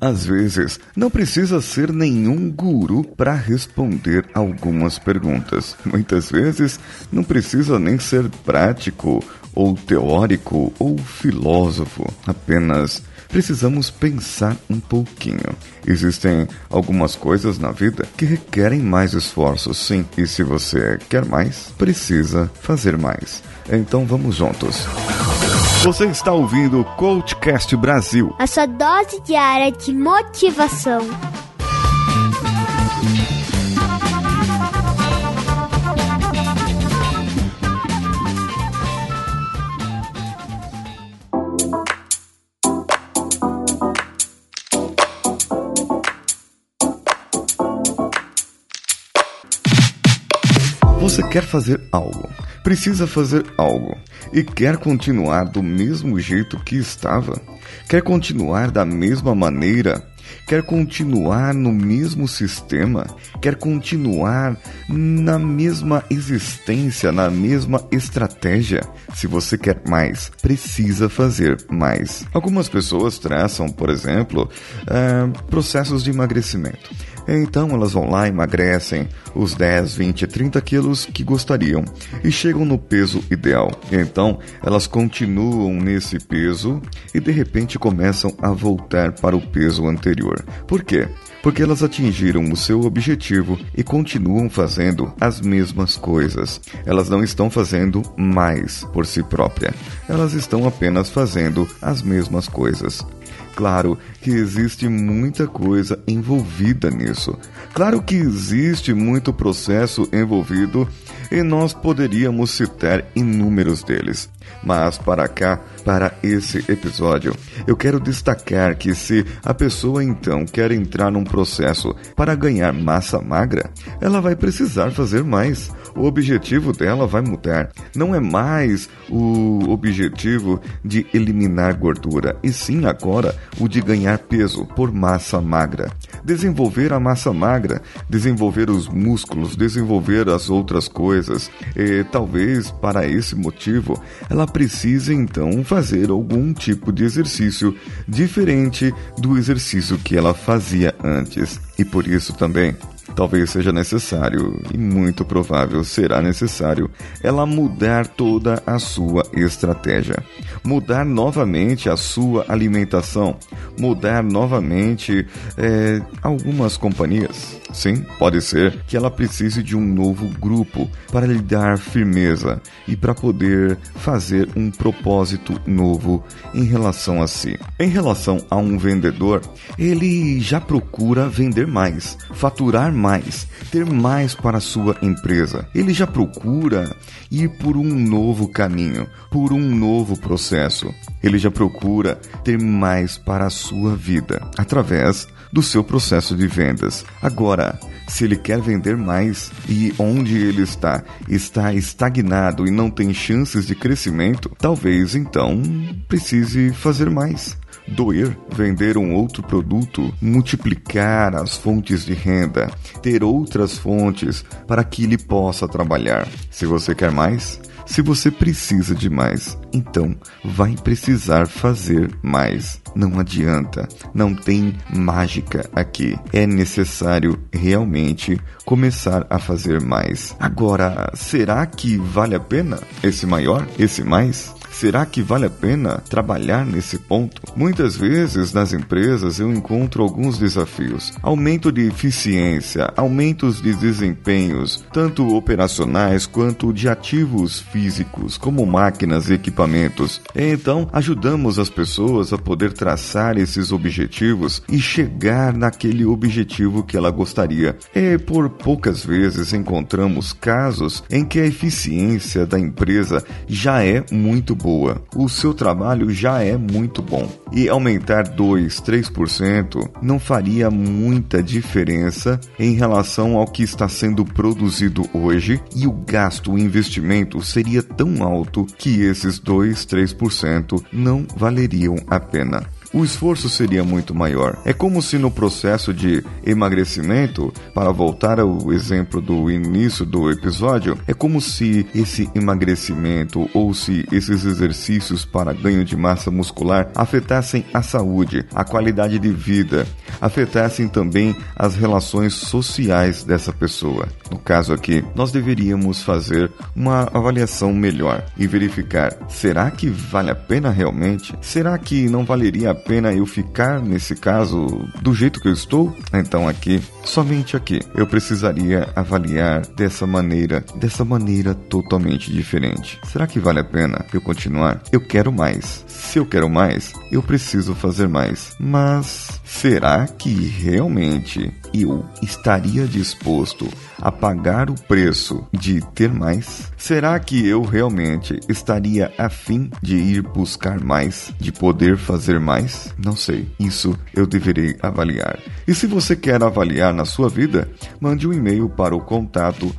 Às vezes, não precisa ser nenhum guru para responder algumas perguntas. Muitas vezes, não precisa nem ser prático, ou teórico, ou filósofo. Apenas precisamos pensar um pouquinho. Existem algumas coisas na vida que requerem mais esforço, sim, e se você quer mais, precisa fazer mais. Então vamos juntos. Você está ouvindo o Coachcast Brasil a sua dose diária de motivação. Você quer fazer algo, precisa fazer algo e quer continuar do mesmo jeito que estava? Quer continuar da mesma maneira? Quer continuar no mesmo sistema? Quer continuar na mesma existência, na mesma estratégia? Se você quer mais, precisa fazer mais. Algumas pessoas traçam, por exemplo, uh, processos de emagrecimento. Então elas vão lá, emagrecem os 10, 20, 30 quilos que gostariam e chegam no peso ideal. Então elas continuam nesse peso e de repente começam a voltar para o peso anterior. Por quê? Porque elas atingiram o seu objetivo e continuam fazendo as mesmas coisas. Elas não estão fazendo mais por si própria. Elas estão apenas fazendo as mesmas coisas. Claro que existe muita coisa envolvida nisso. Claro que existe muito processo envolvido e nós poderíamos citar inúmeros deles. Mas para cá, para esse episódio, eu quero destacar que se a pessoa então quer entrar num processo para ganhar massa magra, ela vai precisar fazer mais. O objetivo dela vai mudar. Não é mais o objetivo de eliminar gordura, e sim agora o de ganhar peso por massa magra. Desenvolver a massa magra, desenvolver os músculos, desenvolver as outras coisas. E talvez para esse motivo ela precise então fazer algum tipo de exercício diferente do exercício que ela fazia antes. E por isso também talvez seja necessário, e muito provável será necessário, ela mudar toda a sua estratégia. Mudar novamente a sua alimentação. Mudar novamente é, algumas companhias. Sim, pode ser que ela precise de um novo grupo para lhe dar firmeza e para poder fazer um propósito novo em relação a si. Em relação a um vendedor, ele já procura vender mais, faturar mais, ter mais para a sua empresa. Ele já procura ir por um novo caminho, por um novo processo. Ele já procura ter mais para a sua vida através do seu processo de vendas. Agora, se ele quer vender mais e onde ele está está estagnado e não tem chances de crescimento, talvez então precise fazer mais doer, vender um outro produto, multiplicar as fontes de renda, ter outras fontes para que ele possa trabalhar. Se você quer mais, se você precisa de mais, então vai precisar fazer mais. Não adianta, não tem mágica aqui. É necessário realmente começar a fazer mais. Agora, será que vale a pena esse maior, esse mais? Será que vale a pena trabalhar nesse ponto? Muitas vezes nas empresas eu encontro alguns desafios: aumento de eficiência, aumentos de desempenhos, tanto operacionais quanto de ativos físicos, como máquinas e equipamentos. Então, ajudamos as pessoas a poder traçar esses objetivos e chegar naquele objetivo que ela gostaria. E por poucas vezes encontramos casos em que a eficiência da empresa já é muito boa boa, o seu trabalho já é muito bom. E aumentar 2, 3% não faria muita diferença em relação ao que está sendo produzido hoje e o gasto, o investimento seria tão alto que esses 2, 3% não valeriam a pena. O esforço seria muito maior. É como se no processo de emagrecimento, para voltar ao exemplo do início do episódio, é como se esse emagrecimento ou se esses exercícios para ganho de massa muscular afetassem a saúde, a qualidade de vida, afetassem também as relações sociais dessa pessoa. No caso aqui, nós deveríamos fazer uma avaliação melhor e verificar: será que vale a pena realmente? Será que não valeria a pena eu ficar nesse caso do jeito que eu estou? Então aqui, somente aqui, eu precisaria avaliar dessa maneira, dessa maneira totalmente diferente. Será que vale a pena eu continuar? Eu quero mais. Se eu quero mais, eu preciso fazer mais. Mas será que realmente eu estaria disposto a pagar o preço de ter mais? Será que eu realmente estaria afim de ir buscar mais, de poder fazer mais? Não sei. Isso eu deverei avaliar. E se você quer avaliar na sua vida, mande um e-mail para o contato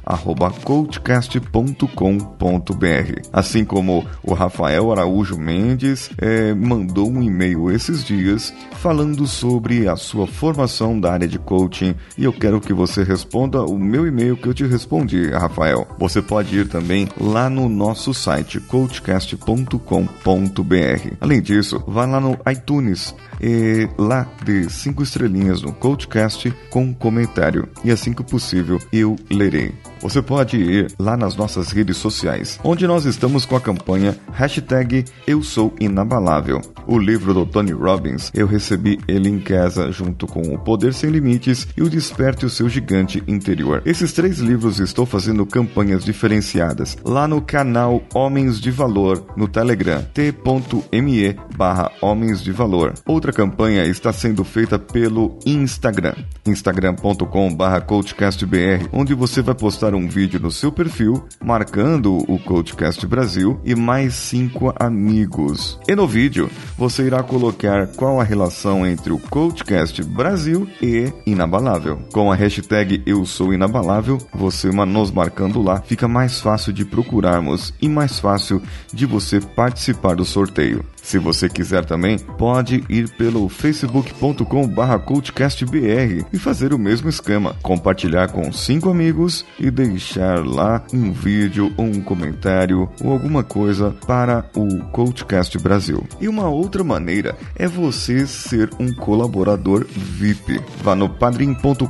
coachcast.com.br. Assim como o Rafael Araújo Mendes é, mandou um e-mail esses dias falando sobre a sua formação da área de coaching e eu quero que você responda o meu e-mail que eu te respondi, Rafael. Você pode ir também lá no nosso site coachcast.com.br. Além disso, vá lá no iTunes e lá de cinco estrelinhas no Coachcast com comentário e assim que possível eu lerei. Você pode ir lá nas nossas redes sociais, onde nós estamos com a campanha hashtag Eu Sou Inabalável. O livro do Tony Robbins, eu recebi ele em casa junto com O Poder Sem Limites e O Desperte o Seu Gigante Interior. Esses três livros estou fazendo campanhas diferenciadas lá no canal Homens de Valor no Telegram, t.me barra Homens de Valor. Outra campanha está sendo feita pelo Instagram, instagram.com barra coachcastbr, onde você vai postar um vídeo no seu perfil marcando o Coachcast Brasil e mais cinco amigos. E no vídeo você irá colocar qual a relação entre o Coachcast Brasil e Inabalável. Com a hashtag Eu Sou Inabalável, você nos marcando lá, fica mais fácil de procurarmos e mais fácil de você participar do sorteio. Se você quiser também, pode ir pelo facebook.com.br coachcastbr e fazer o mesmo esquema, compartilhar com cinco amigos e deixar lá um vídeo ou um comentário ou alguma coisa para o Coachcast Brasil. E uma outra maneira é você ser um colaborador VIP. Vá no padrim.com.br,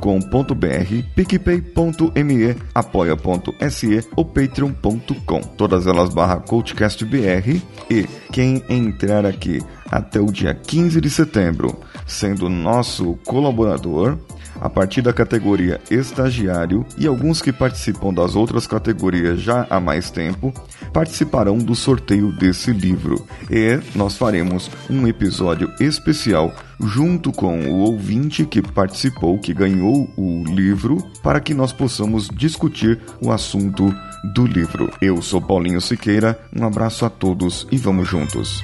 picpay.me, apoia.se ou patreon.com. Todas elas barra coachcastbr e quem entrar aqui até o dia 15 de setembro, sendo nosso colaborador, a partir da categoria estagiário e alguns que participam das outras categorias já há mais tempo participarão do sorteio desse livro. E nós faremos um episódio especial junto com o ouvinte que participou, que ganhou o livro, para que nós possamos discutir o assunto do livro. Eu sou Paulinho Siqueira, um abraço a todos e vamos juntos.